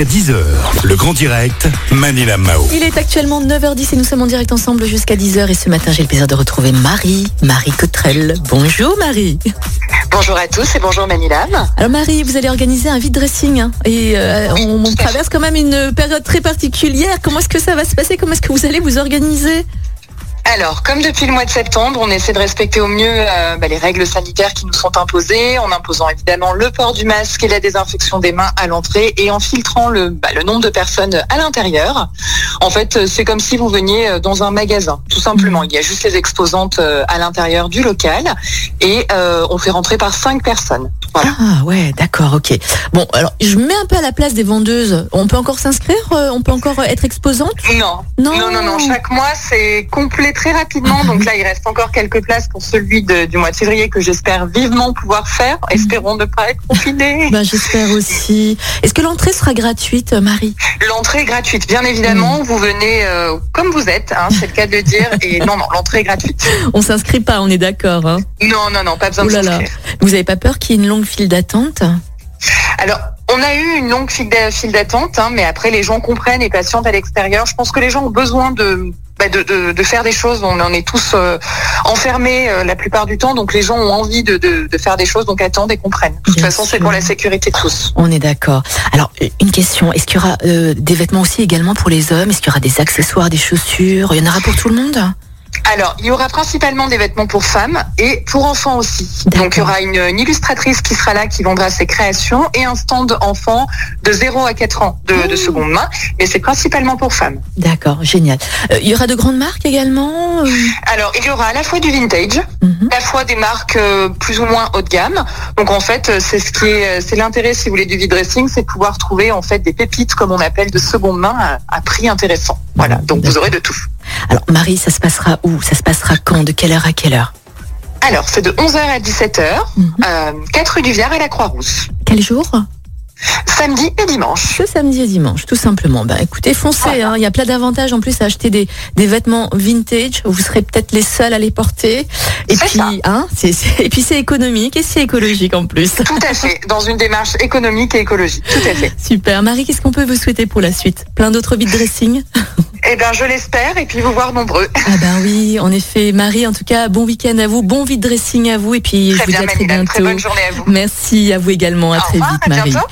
jusqu'à 10h. Le grand direct, Manila Mao. Il est actuellement 9h10 et nous sommes en direct ensemble jusqu'à 10h. Et ce matin, j'ai le plaisir de retrouver Marie, Marie Cotrel. Bonjour Marie. Bonjour à tous et bonjour Manilam. Alors Marie, vous allez organiser un vide dressing hein, et euh, on, on traverse quand même une période très particulière. Comment est-ce que ça va se passer? Comment est-ce que vous allez vous organiser? Alors, comme depuis le mois de septembre, on essaie de respecter au mieux euh, bah, les règles sanitaires qui nous sont imposées, en imposant évidemment le port du masque et la désinfection des mains à l'entrée et en filtrant le, bah, le nombre de personnes à l'intérieur. En fait, euh, c'est comme si vous veniez euh, dans un magasin, tout simplement. Il y a juste les exposantes à l'intérieur du local et euh, on fait rentrer par cinq personnes. Voilà. Ah ouais, d'accord, ok. Bon, alors je me mets un peu à la place des vendeuses. On peut encore s'inscrire On peut encore être exposante? Non. Non. non, non, non. Chaque mois, c'est complet très rapidement. Donc là, il reste encore quelques places pour celui de- du mois de février que j'espère vivement pouvoir faire. Espérons ne pas être confinés. Ben, J'espère aussi. Est-ce que l'entrée sera gratuite, Marie? L'entrée est gratuite, bien évidemment. Vous venez euh, comme vous êtes, hein, c'est le cas de le dire. Et non, non, l'entrée est gratuite. On s'inscrit pas, on est d'accord. Hein Non, non, non, pas besoin de s'inscrire. vous avez pas peur qu'il y ait une longue file d'attente? Alors, on a eu une longue file d'a- file d'attente, hein, mais après, les gens comprennent et patientent à l'extérieur. Je pense que les gens ont besoin de, de, de, de faire des choses. On en est tous euh, enfermés euh, la plupart du temps, donc les gens ont envie de, faire des choses, donc attendent et comprennent. De toute Bien façon, c'est pour la sécurité de tous. On est d'accord. Alors, une question. Est-ce qu'il y aura euh, des vêtements aussi également pour les hommes? Est-ce qu'il y aura des accessoires, des chaussures? Il y en aura pour tout le monde? Alors, il y aura principalement des vêtements pour femmes et pour enfants aussi. Donc, il y aura une, une illustratrice qui sera là, qui vendra ses créations et un stand enfant de 0 à 4 ans de, de Oh. seconde main. Mais c'est principalement pour femmes. D'accord, génial. Euh, il y aura de grandes marques également Alors, il y aura à la fois du vintage, mhm. à la fois des marques euh, plus ou moins haut de gamme. Donc, en fait, euh, c'est ce qui est, c'est l'intérêt, si vous voulez, du vide dressing, c'est de pouvoir trouver, en fait, des pépites, comme on appelle, de seconde main à, à prix intéressant. Voilà. Donc, vous aurez de tout. Alors, Marie, ça se passera où? Ça se passera quand? De quelle heure à quelle heure? Alors, c'est de 11h à 17h, Mhm. euh, 4 rue du Viard à la Croix-Rousse. Quel jour? Samedi et dimanche. Ce samedi et dimanche, tout simplement. Bah, écoutez, foncez. Hein. Il y a plein d'avantages en plus à acheter des, des vêtements vintage. Vous serez peut-être les seuls à les porter. Et C'est puis, ça. hein, et puis c'est économique et c'est écologique en plus. Tout à fait, dans une démarche économique et écologique. Tout à fait. Super. Marie, qu'est-ce qu'on peut vous souhaiter pour la suite? Plein d'autres vide dressing? Eh bien, je l'espère, et puis vous voir nombreux. Ah ben oui, en effet. Marie, en tout cas, bon week-end à vous, bon vide dressing à vous. Et puis, je vous dis à très Manila. Très bientôt. bonne journée à vous. Merci à vous également. À Au très revoir, vite, Marie. bientôt.